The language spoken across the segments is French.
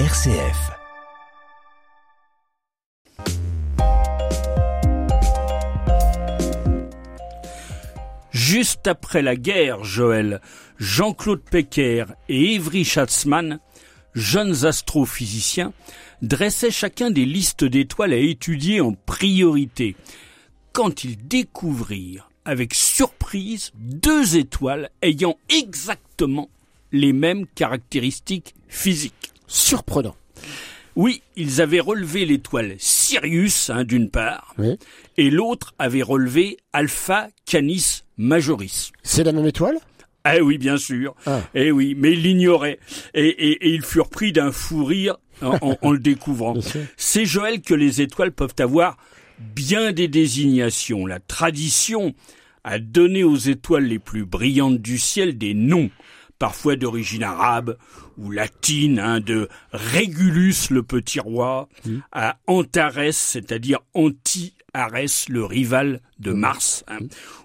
RCF. Juste après la guerre, Joël, Jean-Claude Pecker et Évry Schatzmann, jeunes astrophysiciens, dressaient chacun des listes d'étoiles à étudier en priorité. Quand ils découvrirent avec surprise deux étoiles ayant exactement les mêmes caractéristiques physiques. Surprenant. Oui, ils avaient relevé l'étoile Sirius, hein, d'une part, Oui. et l'autre avait relevé Alpha Canis Majoris. C'est la même étoile? Ah oui, bien sûr. Ah. Eh oui, mais ils l'ignoraient. Et, et- et ils furent pris d'un fou rire en, en- en le découvrant. C'est Joël que les étoiles peuvent avoir bien des désignations. La tradition a donné aux étoiles les plus brillantes du ciel des noms, parfois d'origine arabe ou latine, hein, de Régulus le petit roi à Antares, c'est-à-dire Anti-Arès, le rival de Mars, hein,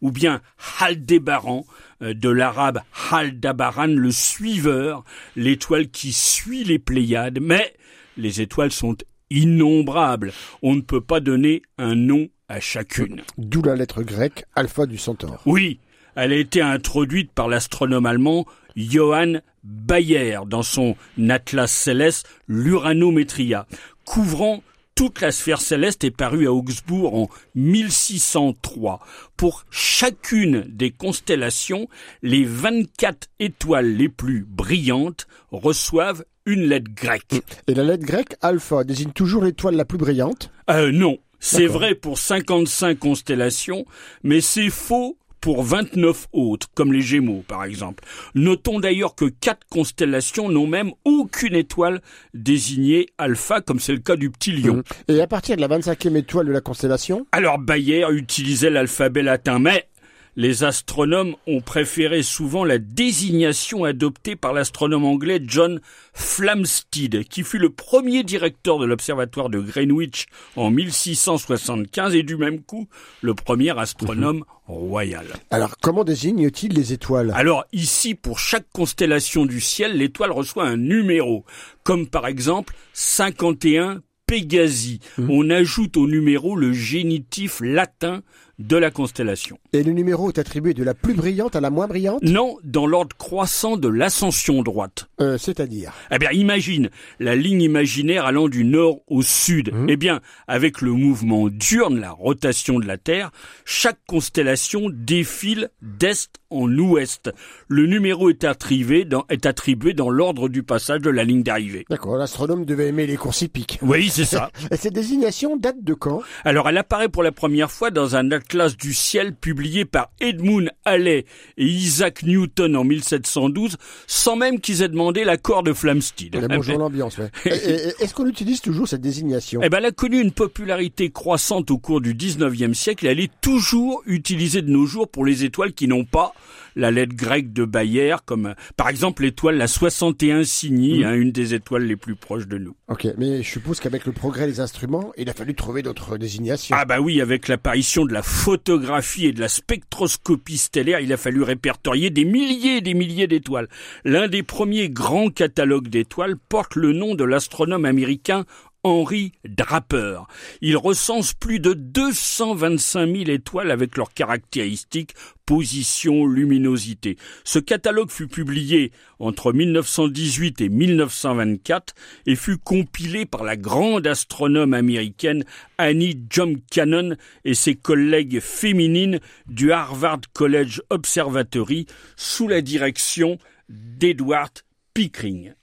ou bien Haldébaran, euh, de l'arabe Haldabaran, le suiveur, l'étoile qui suit les Pléiades, mais les étoiles sont innombrables. On ne peut pas donner un nom à chacune. D'où la lettre grecque alpha du centaure. Oui, elle a été introduite par l'astronome allemand Johann Bayer dans son atlas céleste l'Uranométria, couvrant toute la sphère céleste est paru à Augsbourg en 1603. Pour chacune des constellations, les 24 étoiles les plus brillantes reçoivent une lettre grecque. Et la lettre grecque alpha désigne toujours l'étoile la plus brillante? Euh, non, c'est vrai pour 55 constellations, mais c'est faux pour 29 autres, comme les Gémeaux par exemple. Notons d'ailleurs que quatre constellations n'ont même aucune étoile désignée alpha, comme c'est le cas du petit lion. Et à partir de la 25e étoile de la constellation, Alors Bayer utilisait l'alphabet latin, mais les astronomes ont préféré souvent la désignation adoptée par l'astronome anglais John Flamsteed, qui fut le premier directeur de l'observatoire de Greenwich en 1675 et du même coup le premier astronome royal. alors comment désigne-t-il les étoiles? Alors ici, pour chaque constellation du ciel, l'étoile reçoit un numéro, comme par exemple 51 Pégasi. On ajoute au numéro le génitif latin de la constellation. Et le numéro est attribué de la plus brillante à la moins brillante Non, dans l'ordre croissant de l'ascension droite. Euh, C'est-à-dire Eh bien, imagine la ligne imaginaire allant du nord au sud. Eh bien, avec le mouvement diurne, la rotation de la Terre, chaque constellation défile d'est en ouest. Le numéro est attribué dans, est attribué dans l'ordre du passage de la ligne d'arrivée. D'accord, l'astronome devait aimer les courses hippiques. Oui, c'est ça. Et cette désignation date de quand? Alors, elle apparaît pour la première fois dans un atlas du ciel publié par Edmund Halley et Isaac Newton en 1712, sans même qu'ils aient demandé l'accord de Flamsteed. Eh, Bonjour l'ambiance, ouais. Et- et Est-ce qu'on utilise toujours cette désignation? Eh ben, elle a connu une popularité croissante au cours du 19e siècle et elle est toujours utilisée de nos jours pour les étoiles qui n'ont pas la lettre grecque de Bayer, comme par exemple l'étoile la 61 Cygni, hein, une des étoiles les plus proches de nous. Ok, mais je suppose qu'avec le progrès des instruments, il a fallu trouver d'autres désignations. Ah bah oui, avec l'apparition de la photographie et de la spectroscopie stellaire, il a fallu répertorier des milliers et des milliers d'étoiles. L'un des premiers grands catalogues d'étoiles porte le nom de l'astronome américain Henry Draper. Il recense plus de 225 000 étoiles avec leurs caractéristiques, position, luminosité. Ce catalogue fut publié entre 1918 et 1924 et fut compilé par la grande astronome américaine Annie John Cannon et ses collègues féminines du Harvard College Observatory sous la direction d'Edward Pickering.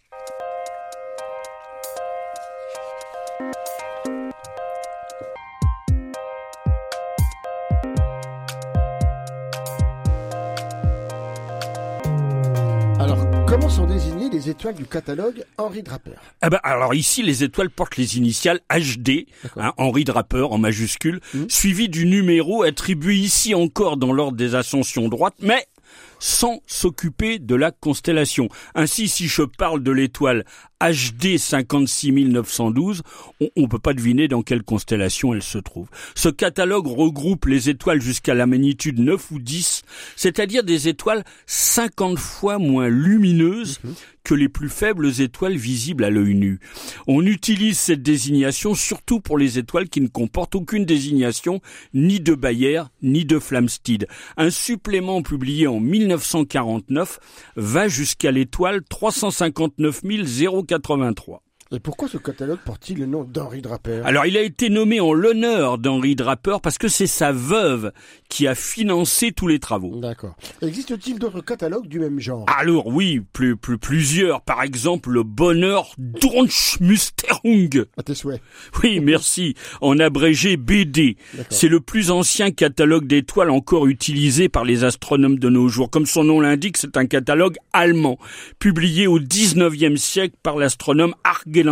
Les étoiles du catalogue Henri Draper. Ah bah, alors ici, les étoiles portent les initiales HD, hein, Henri Draper en majuscule, suivi du numéro attribué ici encore dans l'ordre des ascensions droites, mais sans s'occuper de la constellation. Ainsi, si je parle de l'étoile HD 56912, on ne peut pas deviner dans quelle constellation elle se trouve. Ce catalogue regroupe les étoiles jusqu'à la magnitude 9 ou 10, c'est-à-dire des étoiles 50 fois moins lumineuses mhm. que les plus faibles étoiles visibles à l'œil nu. On utilise cette désignation surtout pour les étoiles qui ne comportent aucune désignation ni de Bayer ni de Flamsteed. Un supplément publié en 1949 va jusqu'à l'étoile 359 083. Et pourquoi ce catalogue porte-t-il le nom d'Henri Draper? Alors, il a été nommé en l'honneur d'Henri Draper parce que c'est sa veuve qui a financé tous les travaux. D'accord. Existe-t-il d'autres catalogues du même genre? Alors oui, plus, plus plusieurs. Par exemple, le Bonheur Musterung. À tes souhaits. Oui, merci. En abrégé BD. C'est le plus ancien catalogue d'étoiles encore utilisé par les astronomes de nos jours. Comme son nom l'indique, c'est un catalogue allemand, publié au 19e siècle par l'astronome Arge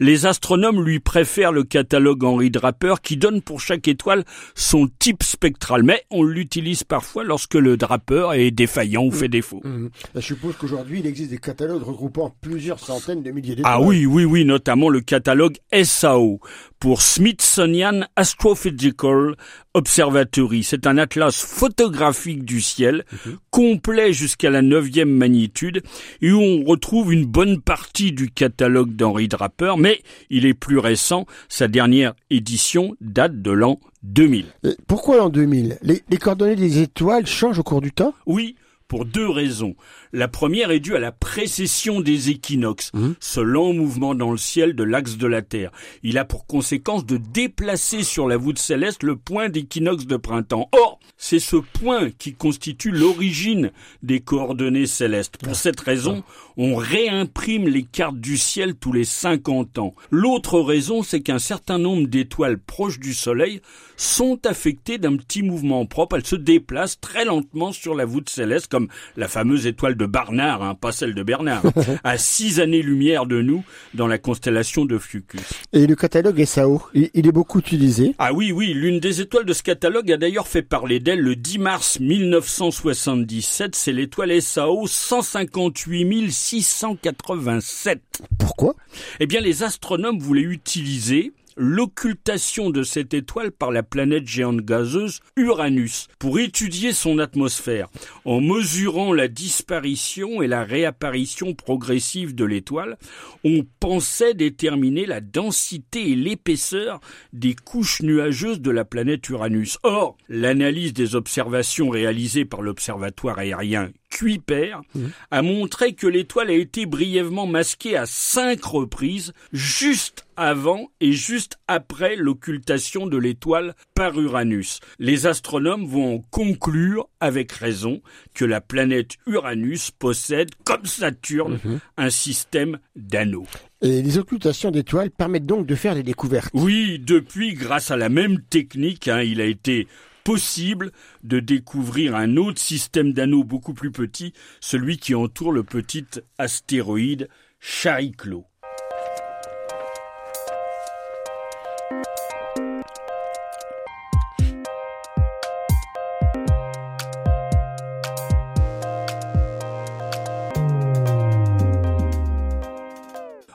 les astronomes lui préfèrent le catalogue Henri Draper qui donne pour chaque étoile son type spectral, mais on l'utilise parfois lorsque le Draper est défaillant ou fait défaut. Mmh. Mmh. Je suppose qu'aujourd'hui il existe des catalogues regroupant plusieurs centaines de milliers d'étoiles. Ah oui, oui, oui, notamment le catalogue SAO pour Smithsonian Astrophysical Observatory. C'est un atlas photographique du ciel, complet jusqu'à la neuvième magnitude, et où on retrouve une bonne partie du catalogue d'Henri Draper, mais il est plus récent. Sa dernière édition date de l'an 2000. pourquoi l'an 2000 les, les coordonnées des étoiles changent au cours du temps? Oui, pour deux raisons. La première est due à la précession des équinoxes, mmh. ce lent mouvement dans le ciel de l'axe de la Terre. Il a pour conséquence de déplacer sur la voûte céleste le point d'équinoxe de printemps. Or, c'est ce point qui constitue l'origine des coordonnées célestes. Pour cette raison, on réimprime les cartes du ciel tous les 50 ans. L'autre raison, c'est qu'un certain nombre d'étoiles proches du Soleil sont affectées d'un petit mouvement propre. Elles se déplacent très lentement sur la voûte céleste, comme la fameuse étoile de Barnard, hein, pas celle de Bernard, à six années-lumière de nous dans la constellation de Fucus. Et le catalogue SAO, il est beaucoup utilisé. Ah oui, oui, l'une des étoiles de ce catalogue a d'ailleurs fait parler d'elle le 10 mars 1977, c'est l'étoile SAO 158 687. Pourquoi? Eh bien, les astronomes voulaient utiliser l'occultation de cette étoile par la planète géante gazeuse Uranus pour étudier son atmosphère. En mesurant la disparition et la réapparition progressive de l'étoile, on pensait déterminer la densité et l'épaisseur des couches nuageuses de la planète Uranus. Or, l'analyse des observations réalisées par l'observatoire aérien Kuiper mmh. a montré que l'étoile a été brièvement masquée à cinq reprises juste avant et juste après l'occultation de l'étoile par Uranus. Les astronomes vont en conclure avec raison que la planète Uranus possède, comme Saturne, mmh. un système d'anneaux. Et les occultations d'étoiles permettent donc de faire des découvertes. Oui, depuis, grâce à la même technique, hein, il a été possible de découvrir un autre système d'anneaux beaucoup plus petit, celui qui entoure le petit astéroïde Chariclo.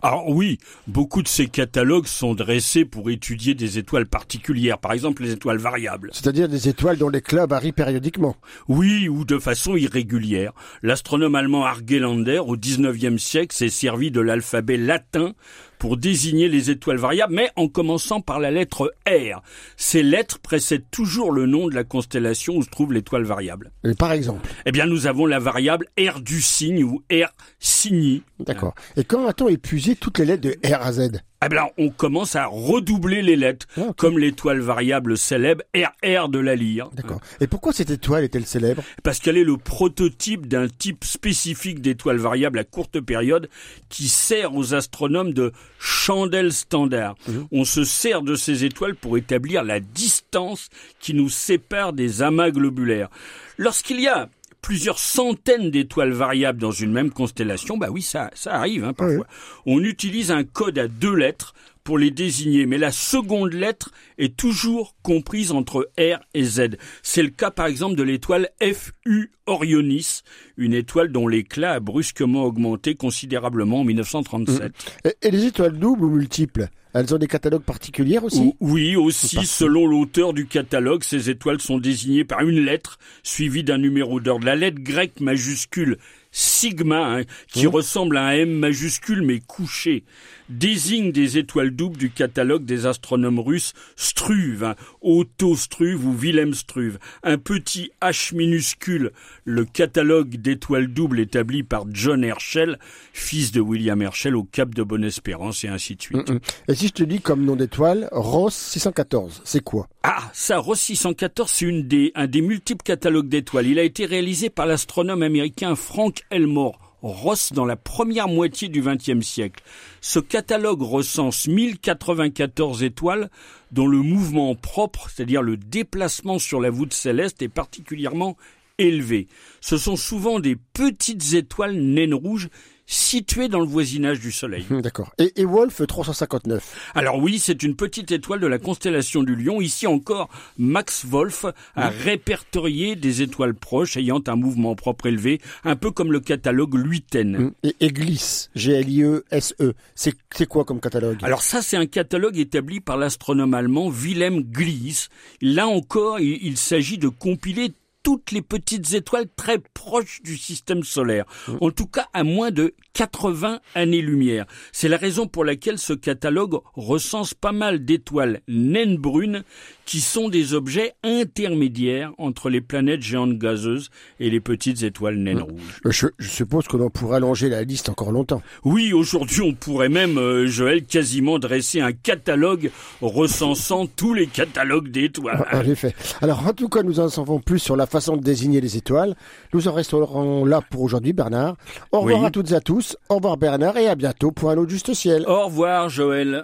Alors oui, beaucoup de ces catalogues sont dressés pour étudier des étoiles particulières, par exemple les étoiles variables. C'est-à-dire des étoiles dont l'éclat varie périodiquement. Oui, ou de façon irrégulière. L'astronome allemand Argelander, au XIXe siècle, s'est servi de l'alphabet latin pour désigner les étoiles variables, mais en commençant par la lettre R. Ces lettres précèdent toujours le nom de la constellation où se trouve l'étoile variable. Et par exemple Eh bien, nous avons la variable R du cygne ou R Cygni. D'accord. Et comment a-t-on épuisé toutes les lettres de R à Z? Eh bien, on commence à redoubler les lettres, ah, comme l'étoile variable célèbre RR de la lyre. D'accord. Et pourquoi cette étoile est-elle célèbre? Parce qu'elle est le prototype d'un type spécifique d'étoile variable à courte période qui sert aux astronomes de chandelle standard. Mhm. On se sert de ces étoiles pour établir la distance qui nous sépare des amas globulaires. Lorsqu'il y a plusieurs centaines d'étoiles variables dans une même constellation, bah oui, ça, ça arrive hein, parfois. On utilise un code à deux lettres pour les désigner, mais la seconde lettre est toujours comprise entre R et Z. C'est le cas par exemple de l'étoile FU Orionis, une étoile dont l'éclat a brusquement augmenté considérablement en 1937. Et, et les étoiles doubles ou multiples elles ont des catalogues particuliers aussi Oui, aussi, selon l'auteur du catalogue, ces étoiles sont désignées par une lettre suivie d'un numéro d'ordre. La lettre grecque majuscule sigma, hein, qui mmh. ressemble à un M majuscule mais couché, désigne des étoiles doubles du catalogue des astronomes russes Struve, hein, Otto Struve ou Wilhelm Struve. Un petit H minuscule, le catalogue d'étoiles doubles établi par John Herschel, fils de William Herschel au Cap de Bonne-Espérance et ainsi de suite. Mmh, mmh. Et si je te dis comme nom d'étoile, Ross 614, c'est quoi? Ah, ça, Ross 614, c'est une des, un des multiples catalogues d'étoiles. Il a été réalisé par l'astronome américain Frank Elmore Ross dans la première moitié du XXe siècle. Ce catalogue recense 1094 étoiles dont le mouvement propre, c'est-à-dire le déplacement sur la voûte céleste, est particulièrement élevé. Ce sont souvent des petites étoiles naines rouges situé dans le voisinage du Soleil. D'accord. Et, et, Wolf 359 Alors oui, c'est une petite étoile de la constellation du Lion. Ici encore, Max Wolf a répertorié des étoiles proches ayant un mouvement propre élevé, un peu comme le catalogue Luiten. Hum. Et, Gliss, G-L-I-E-S-E, c'est quoi comme catalogue? Alors ça, c'est un catalogue établi par l'astronome allemand Wilhelm Gliss. Là encore, il, il s'agit de compiler toutes les petites étoiles très proches du système solaire. En tout cas, à moins de 80 années-lumière. C'est la raison pour laquelle ce catalogue recense pas mal d'étoiles naines brunes qui sont des objets intermédiaires entre les planètes géantes gazeuses et les petites étoiles naines mmh. rouges. Je, je suppose que l'on pourrait allonger la liste encore longtemps. Oui, aujourd'hui on pourrait même, euh, Joël, quasiment dresser un catalogue recensant tous les catalogues d'étoiles. En effet. Alors en tout cas, nous en savons plus sur la façon de désigner les étoiles. Nous en resterons là pour aujourd'hui, Bernard. Au revoir à toutes et à Au revoir Bernard et à bientôt pour un autre juste ciel. Au revoir Joël.